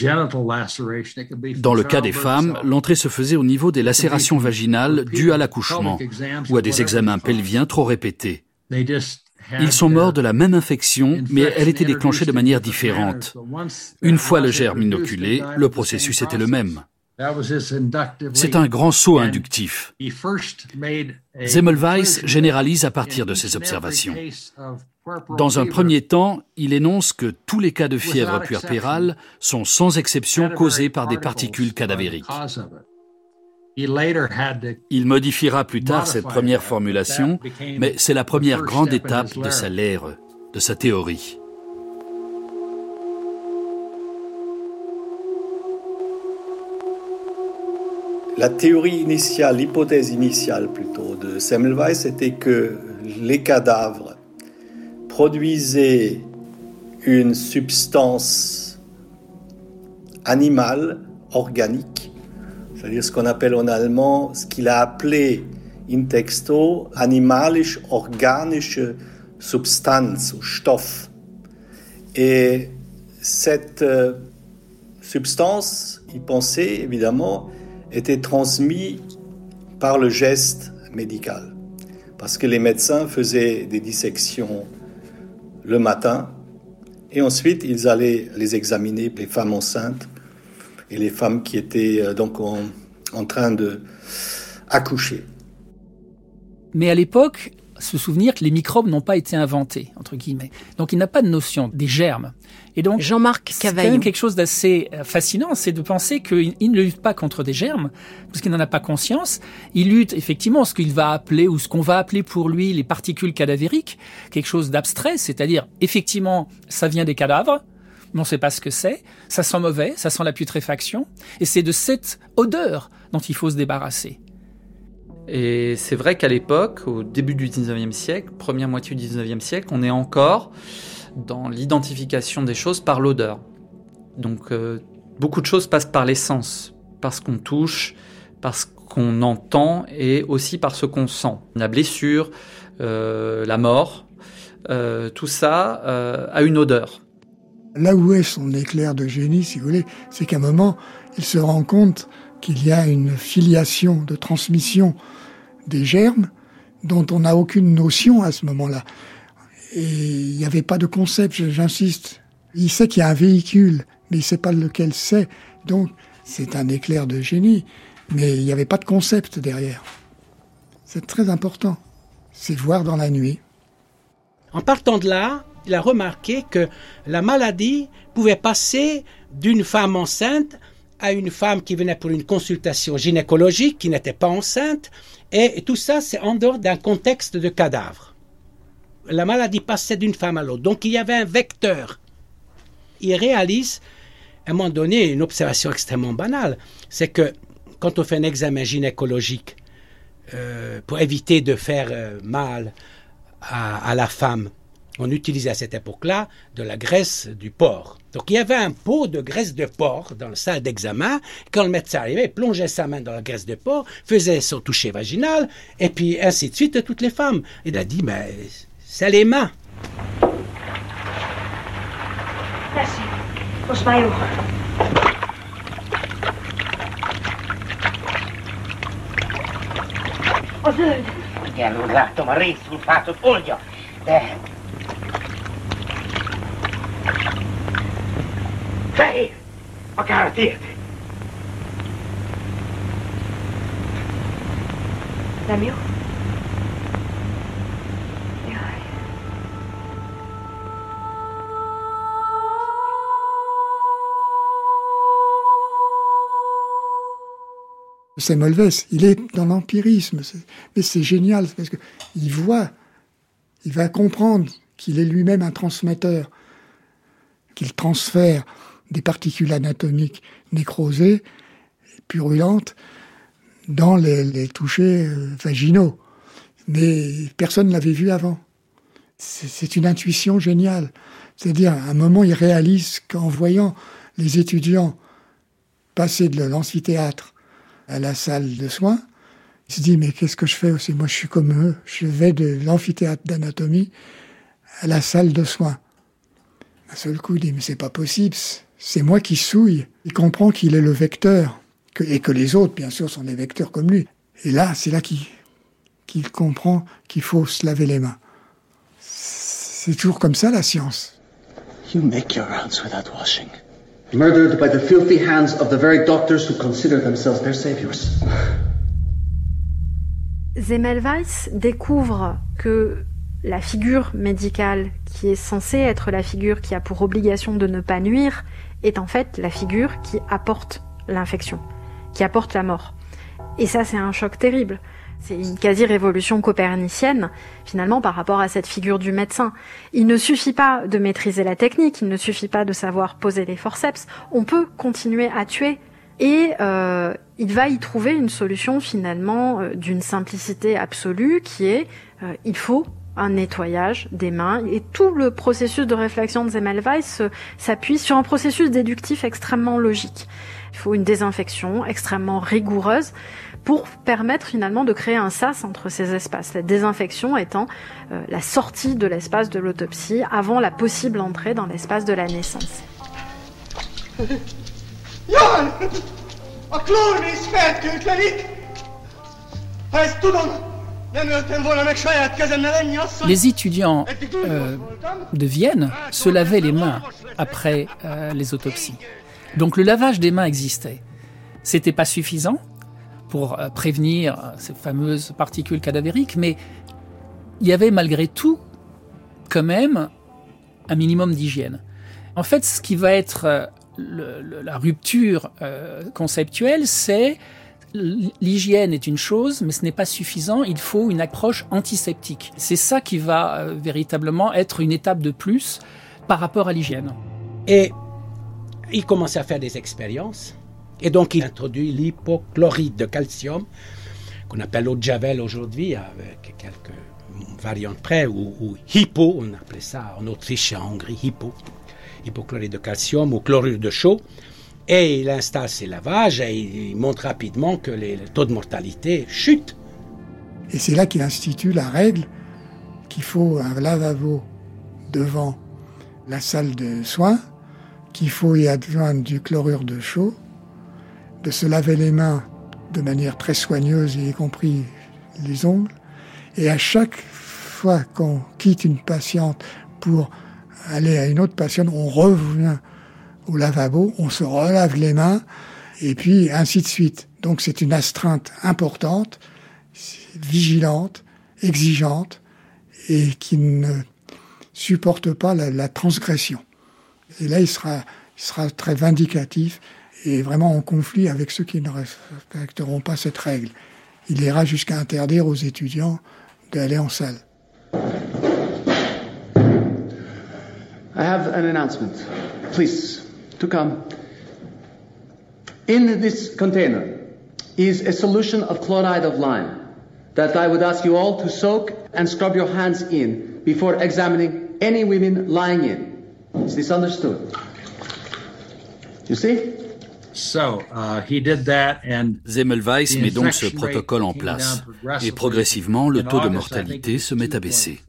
Dans le cas des femmes, l'entrée se faisait au niveau des lacérations vaginales dues à l'accouchement ou à des examens pelviens trop répétés. Ils sont morts de la même infection, mais elle était déclenchée de manière différente. Une fois le germe inoculé, le processus était le même. C'est un grand saut inductif. Zemmelweis généralise à partir de ces observations. Dans un premier temps, il énonce que tous les cas de fièvre puerpérale sont sans exception causés par des particules cadavériques. Il modifiera plus tard cette première formulation, mais c'est la première grande étape de sa lère, de sa théorie. La théorie initiale, l'hypothèse initiale plutôt de Semmelweis était que les cadavres produisait une substance animale, organique, c'est-à-dire ce qu'on appelle en allemand, ce qu'il a appelé in texto animalisch-organische Substanz ou Stoff. Et cette euh, substance, il pensait évidemment, était transmise par le geste médical. Parce que les médecins faisaient des dissections le matin et ensuite ils allaient les examiner, les femmes enceintes et les femmes qui étaient euh, donc en, en train de accoucher. Mais à l'époque, se souvenir que les microbes n'ont pas été inventés, entre guillemets. Donc il n'a pas de notion des germes. Et donc, Jean-Marc C'est quand même quelque chose d'assez euh, fascinant, c'est de penser qu'il ne lutte pas contre des germes, parce qu'il n'en a pas conscience. Il lutte effectivement ce qu'il va appeler, ou ce qu'on va appeler pour lui les particules cadavériques, quelque chose d'abstrait, c'est-à-dire, effectivement, ça vient des cadavres, mais on ne sait pas ce que c'est, ça sent mauvais, ça sent la putréfaction, et c'est de cette odeur dont il faut se débarrasser. Et c'est vrai qu'à l'époque, au début du 19e siècle, première moitié du 19e siècle, on est encore dans l'identification des choses par l'odeur. Donc euh, beaucoup de choses passent par les sens, parce qu'on touche, parce qu'on entend et aussi par ce qu'on sent. La blessure, euh, la mort, euh, tout ça a une odeur. Là où est son éclair de génie, si vous voulez, c'est qu'à un moment, il se rend compte qu'il y a une filiation de transmission des germes dont on n'a aucune notion à ce moment-là. Et il n'y avait pas de concept, j'insiste. Il sait qu'il y a un véhicule, mais il ne sait pas lequel c'est. Donc, c'est un éclair de génie, mais il n'y avait pas de concept derrière. C'est très important. C'est voir dans la nuit. En partant de là, il a remarqué que la maladie pouvait passer d'une femme enceinte à une femme qui venait pour une consultation gynécologique, qui n'était pas enceinte, et tout ça, c'est en dehors d'un contexte de cadavre. La maladie passait d'une femme à l'autre. Donc il y avait un vecteur. Il réalise, à un moment donné, une observation extrêmement banale. C'est que quand on fait un examen gynécologique, euh, pour éviter de faire euh, mal à, la femme, on utilisait à cette époque-là de la graisse du porc. Donc il y avait un pot de graisse de porc dans la salle d'examen. Quand le médecin arrivait, il plongeait sa main dans la graisse de porc, faisait son toucher vaginal, et puis ainsi de suite toutes les femmes. Il a dit, mais c'est les mains. Merci. Volgens Fehér! Akár tiéd! Nem jó? Semmelweis, il est dans l'empirisme, mais c'est génial parce qu'il voit, il va comprendre qu'il est lui-même un transmetteur, qu'il transfère des particules anatomiques nécrosées, purulentes, dans les, touchés euh, vaginaux. Mais personne ne l'avait vu avant. C'est une intuition géniale. C'est-à-dire, à un moment, il réalise qu'en voyant les étudiants passer de l'amphithéâtre à la salle de soins, il se dit, mais qu'est-ce que je fais aussi? Moi, je suis comme eux. Je vais de l'amphithéâtre d'anatomie à la salle de soins. Un seul coup, il dit, mais c'est pas possible c'est moi qui souille. Il comprend qu'il est le vecteur, et que les autres, bien sûr, sont des vecteurs comme lui. Et là, c'est là qu'il comprend qu'il faut se laver les mains. C'est toujours comme ça la science. You make your rounds without washing. Murdered by the filthy hands of the very doctors who consider themselves their saviors. Zemmelweis découvre que la figure médicale qui est censée être la figure qui a pour obligation de ne pas nuire est en fait la figure qui apporte l'infection, qui apporte la mort. Et ça, c'est un choc terrible. C'est une quasi-révolution copernicienne, finalement, par rapport à cette figure du médecin. Il ne suffit pas de maîtriser la technique, il ne suffit pas de savoir poser les forceps. On peut continuer à tuer. Et euh, il va y trouver une solution, finalement, euh, d'une simplicité absolue, qui est euh, il faut un nettoyage des mains. Et tout le processus de réflexion de Zemmelweis s'appuie sur un processus déductif extrêmement logique. Il faut une désinfection extrêmement rigoureuse pour permettre finalement de créer un sas entre ces espaces. La désinfection étant euh, la sortie de l'espace de l'autopsie avant la possible entrée dans l'espace de la naissance. [LAUGHS] Les étudiants euh, de Vienne se lavaient les mains après euh, les autopsies. Donc le lavage des mains existait. C'était pas suffisant pour euh, prévenir ces fameuses particules cadavériques, mais il y avait malgré tout quand même un minimum d'hygiène. En fait, ce qui va être la rupture conceptuelle, c'est l'hygiène est une chose, mais ce n'est pas suffisant. Il faut une approche antiseptique. C'est ça qui va euh, véritablement être une étape de plus par rapport à l'hygiène. Et il commençait à faire des expériences. Et donc il introduit l'hypochlorite de calcium, qu'on appelle l'eau de Javel aujourd'hui, avec quelques variantes près, ou, ou, hypo, on appelait ça en Autriche et en Hongrie, hypo, hypochlorite de calcium ou chlorure de chaux. Et il installe ses lavages et il montre rapidement que les, le taux de mortalité chute. Et c'est là qu'il institue la règle qu'il faut un lavabo devant la salle de soins, qu'il faut y adjoindre du chlorure de chaux, de se laver les mains de manière très soigneuse, y compris les ongles, et à chaque fois qu'on quitte une patiente pour aller à une autre patiente, on revient au lavabo, on se relave les mains, et puis ainsi de suite. Donc c'est une astreinte importante, vigilante, exigeante, et qui ne supporte pas la, transgression. Et là, il sera, très vindicatif et vraiment en conflit avec ceux qui ne respecteront pas cette règle. Il ira jusqu'à interdire aux étudiants d'aller en salle. I have an announcement. Please. To come. In this container is a solution of chloride of lime that I would ask you all to soak and scrub your hands in before examining any women lying in. Is this understood? You see? Zemmelweis met donc ce protocole en place et progressivement le taux de mortalité se met à baisser.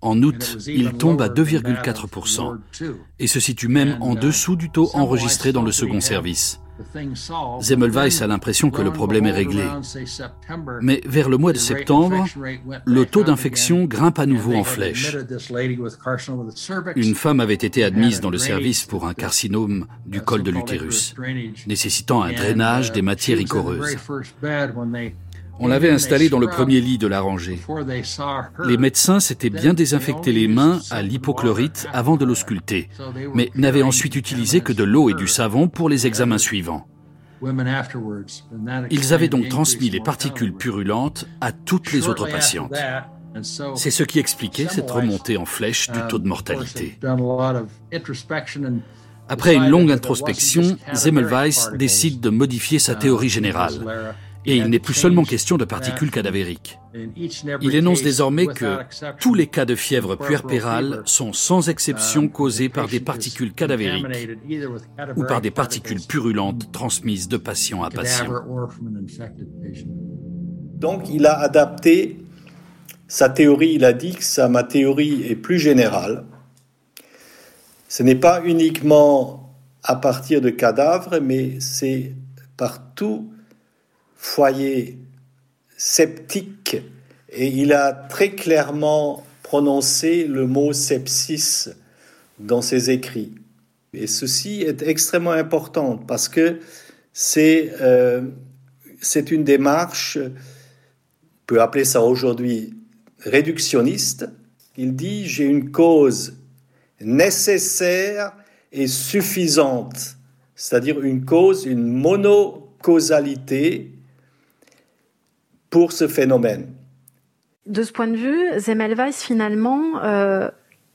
En août, il tombe à 2,4% et se situe même en dessous du taux enregistré dans le second service. Zemmelweis a l'impression que le problème est réglé. Mais vers le mois de septembre, le taux d'infection grimpe à nouveau en flèche. Une femme avait été admise dans le service pour un carcinome du col de l'utérus, nécessitant un drainage des matières icoreuses. On l'avait installée dans le premier lit de la rangée. Les médecins s'étaient bien désinfecté les mains à l'hypochlorite avant de l'ausculter, mais n'avaient ensuite utilisé que de l'eau et du savon pour les examens suivants. Ils avaient donc transmis les particules purulentes à toutes les autres patientes. C'est ce qui expliquait cette remontée en flèche du taux de mortalité. Après une longue introspection, Zemmelweis décide de modifier sa théorie générale et il n'est plus seulement question de particules cadavériques. Il énonce désormais que tous les cas de fièvre puerpérale sont sans exception causés par des particules cadavériques ou par des particules purulentes transmises de patient à patient. Donc il a adapté sa théorie, il a dit que ça, ma théorie est plus générale. Ce n'est pas uniquement à partir de cadavres, mais c'est partout foyer sceptique et il a très clairement prononcé le mot sepsis dans ses écrits. Et ceci est extrêmement important parce que c'est euh, une démarche, on peut appeler ça aujourd'hui réductionniste. Il dit j'ai une cause nécessaire et suffisante, c'est-à-dire une cause, une monocausalité pour ce phénomène. De ce point de vue, Zemmelweis finalement euh,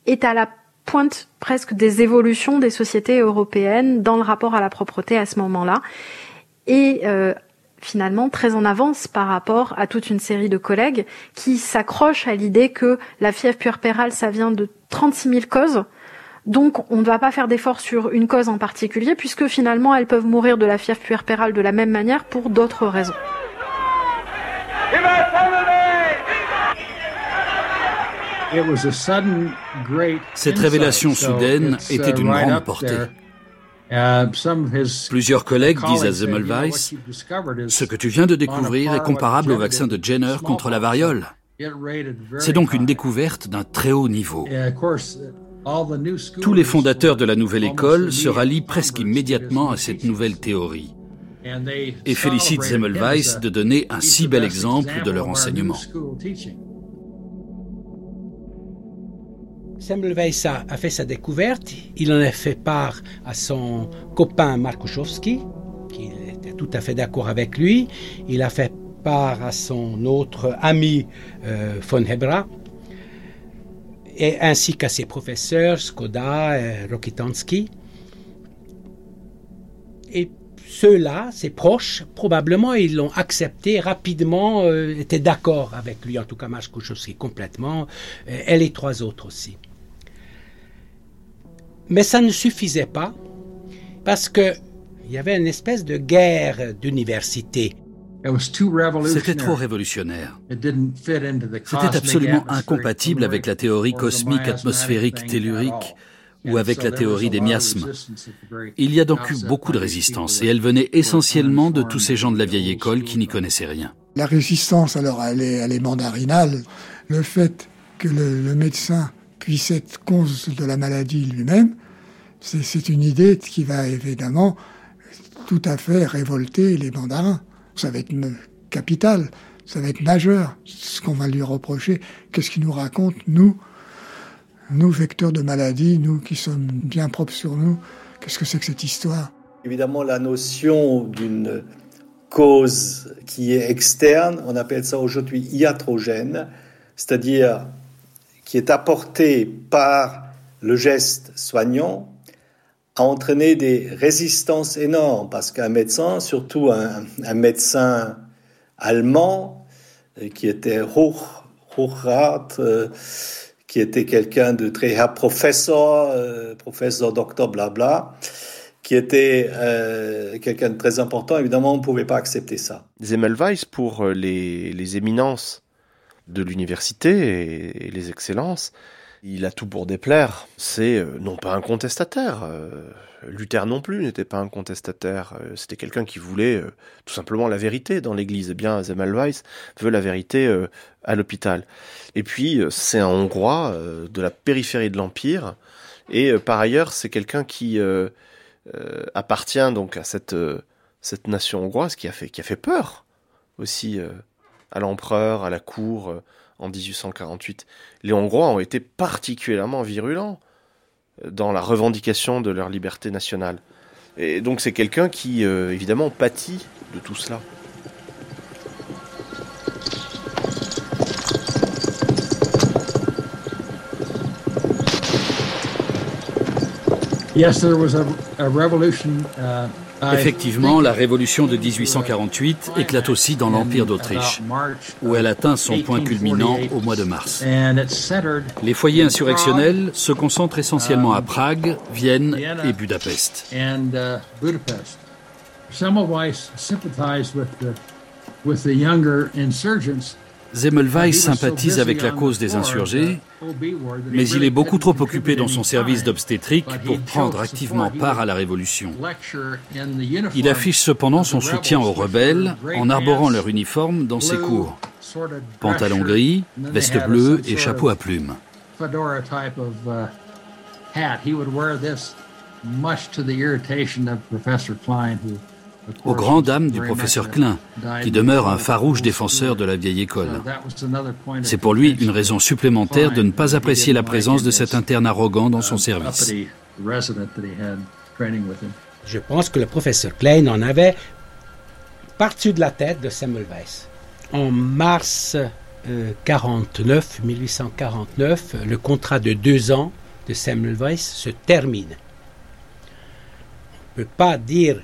est à la pointe presque des évolutions des sociétés européennes dans le rapport à la propreté à ce moment-là. Et euh, finalement très en avance par rapport à toute une série de collègues qui s'accrochent à l'idée que la fièvre puerpérale, ça vient de 36 000 causes. Donc, on ne va pas faire d'efforts sur une cause en particulier, puisque finalement, elles peuvent mourir de la fièvre puerpérale de la même manière pour d'autres raisons. Cette révélation soudaine était d'une grande portée. Uh, Plusieurs collègues disent à Zemmelweis, ce que tu viens de découvrir est comparable au vaccin de Jenner contre la variole. C'est donc une découverte d'un très haut niveau. Tous les fondateurs de la nouvelle école se rallient presque immédiatement à cette nouvelle théorie et félicitent Zemmelweis de donner un si bel exemple de leur enseignement. Semmelweis a, fait sa découverte. Il en a fait part à son copain Markuszowski, qui était tout à fait d'accord avec lui. Il a fait part à son autre ami euh, von Hebra, et ainsi qu'à ses professeurs Skoda et Rokitansky. Et ceux-là, ses proches, probablement, ils l'ont accepté rapidement, euh, étaient d'accord avec lui, en tout cas Markuszowski complètement, euh, et les trois autres aussi. Mais ça ne suffisait pas parce que il y avait une espèce de guerre d'université. C'était trop révolutionnaire. C'était absolument incompatible avec la théorie cosmique atmosphérique tellurique ou avec la théorie des miasmes. Il y a donc eu beaucoup de résistance et elle venait essentiellement de tous ces gens de la vieille école qui n'y connaissaient rien. La résistance, alors, elle est, mandarinale. Le fait que le médecin puisse être cause de la maladie lui-même, c'est une idée qui va évidemment tout à fait révolter les mandarins. Ça va être capital, ça va être majeur, ce qu'on va lui reprocher. Qu'est-ce qu'il nous raconte, nous, nous vecteurs de maladie, nous qui sommes bien propres sur nous, qu'est-ce que c'est que cette histoire? Évidemment, la notion d'une cause qui est externe, on appelle ça aujourd'hui iatrogène, c'est-à-dire qui est apporté par le geste soignant, a entraîné des résistances énormes parce qu'un médecin, surtout un, médecin allemand, euh, qui était Hoch, Hochrat, euh, qui était quelqu'un de très Herr Professor, euh, professeur docteur, blabla, qui était quelqu'un de très important, évidemment, on ne pouvait pas accepter ça. Zemmelweis, pour les, les éminences de l'université et, les excellences. Il a tout pour déplaire. C'est euh, non pas un contestataire. Euh, Luther non plus n'était pas un contestataire. Euh, c'était quelqu'un qui voulait tout simplement la vérité dans l'Église. Eh bien, Zemmelweis veut la vérité à l'hôpital. Et puis, c'est un Hongrois de la périphérie de l'Empire. Et par ailleurs, c'est quelqu'un qui appartient donc à cette, nation hongroise qui a fait, qui a fait peur aussi à l'empereur, à la cour euh, en 1848. Les Hongrois ont été particulièrement virulents euh, dans la revendication de leur liberté nationale. Et donc c'est quelqu'un qui, euh, évidemment, pâtit de tout cela. Yes, there was a, revolution uh, Effectivement, la révolution de 1848 éclate aussi dans l'Empire d'Autriche, où elle atteint son point culminant au mois de mars. Les foyers insurrectionnels se concentrent essentiellement à Prague, Vienne et Budapest. Semmelweis sympathized with the, with the younger insurgents Zemmelweis sympathise avec la cause des insurgés, mais il est beaucoup trop occupé dans son service d'obstétrique pour prendre activement part à la révolution. Il affiche cependant son soutien aux rebelles en arborant leur uniforme dans ses cours. Pantalon gris, veste bleue et chapeau à plumes. Aux grandes dames du professeur Klein, qui demeure un farouche défenseur de la vieille école. C'est pour lui une raison supplémentaire de ne pas apprécier la présence de cet interne arrogant dans son service. Je pense que le professeur Klein en avait parti de la tête de Semmelweis. En mars 49, euh, 1849, le contrat de deux ans de Semmelweis se termine. On ne peut pas dire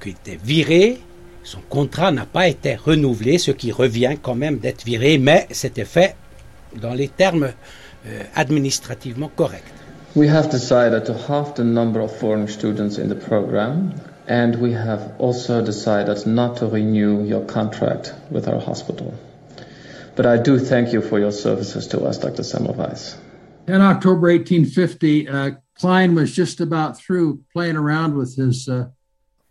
qu'il était viré, Son contrat n'a pas été renouvelé, ce qui revient quand même d'être viré, mais c'était fait dans les termes euh, administrativement corrects. We have decided to halve the number of foreign students in the program, and we have also decided not to renew your contract with our hospital. But I do thank you for your services to us, Dr. Semmelweis. In October 1850, uh, Klein was just about through playing around with his uh,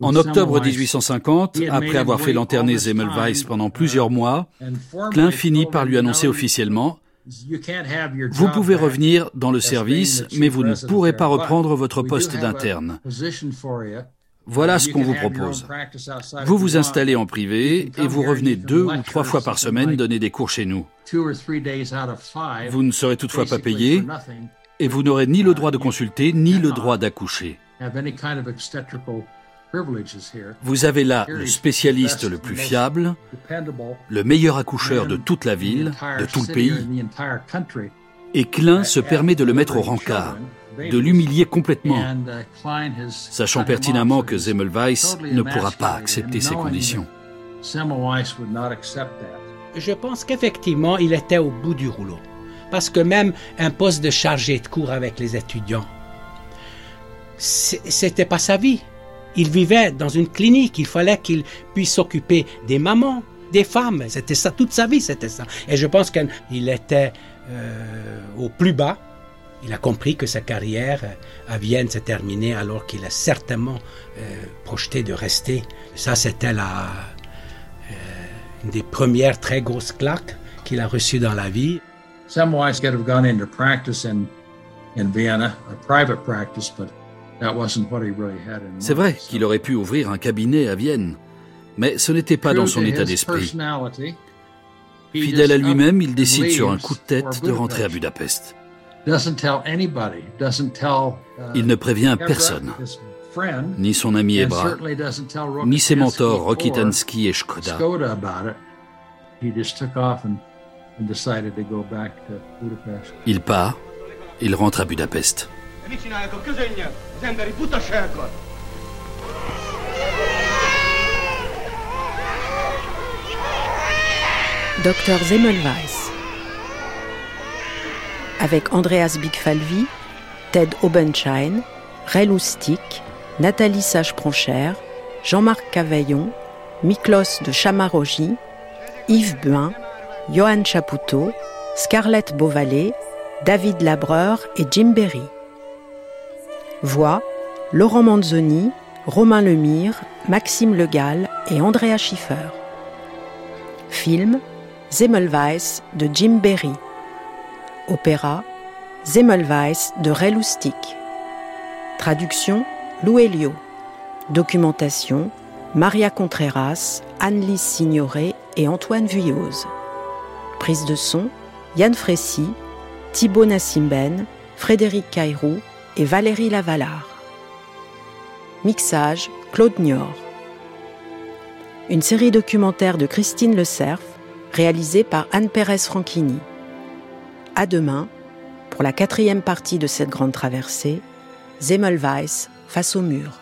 En octobre 1850, après avoir fait lanterner Zemmelweis pendant plusieurs mois, Klein finit par lui annoncer officiellement Vous pouvez revenir dans le service, mais vous ne pourrez pas reprendre votre poste d'interne. Voilà ce qu'on vous propose. Vous vous installez en privé et vous revenez deux ou trois fois par semaine donner des cours chez nous. Vous ne serez toutefois pas payé et vous n'aurez ni le droit de consulter ni le droit d'accoucher. Vous avez là le spécialiste le plus fiable, le meilleur accoucheur de toute la ville, de tout le pays. Et Klein se permet de le mettre au rencard, de l'humilier complètement, uh, sachant pertinemment que Zemmelweis ne pourra pas accepter ces conditions. Je pense qu'effectivement, il était au bout du rouleau. Parce que même un poste de chargé de cours avec les étudiants, c'était pas sa vie. Il vivait dans une clinique, il fallait qu'il puisse s'occuper des mamans, des femmes. C'était ça, toute sa vie, c'était ça. Et je pense qu'il était euh, au plus bas. Il a compris que sa carrière euh, à Vienne s'est terminée alors qu'il a certainement euh, projeté de rester. Ça, c'était la, une des premières très grosses claques qu'il a reçues dans la vie. Semmelweis could have gone into practice in, in Vienna, a private practice, but c'est vrai qu'il aurait pu ouvrir un cabinet à Vienne, mais ce n'était pas dans son état d'esprit. Fidèle à lui-même, il décide sur un coup de tête de rentrer à Budapest. Uh, il ne prévient personne, ni son ami Ebra, ni ses mentors Rokitansky et Shkoda. Il part, il rentre à Budapest. Docteur Zemmelweis. Avec Andreas Bigfalvi, Ted Obenschein, Ray Lustig, Nathalie Sage-Pronchère, Jean-Marc Cavaillon, Miklos de Chamarogy, Yves Buin, Johan Chapoutot, Scarlett Beauvalet, David Labreur et Jim Berry. Voix Laurent Manzoni, Romain Lemire, Maxime Legal et Andrea Schiffer. Film Zemmelweis de Jim Berry. Opéra Zemmelweis de Ray Lustig. Traduction Lou Elio. Documentation Maria Contreras, Anne-Lise Signoret et Antoine Vuilloz. Prise de son Yann Frécy, Thibaut Nassimben, Frédéric Cairou et Valérie Lavalard. Mixage Claude Nior. Une série documentaire de Christine Le Cerf, réalisée par Anne Pérez Franchini. À demain pour la quatrième partie de cette grande traversée, Zemmelweis face au mur.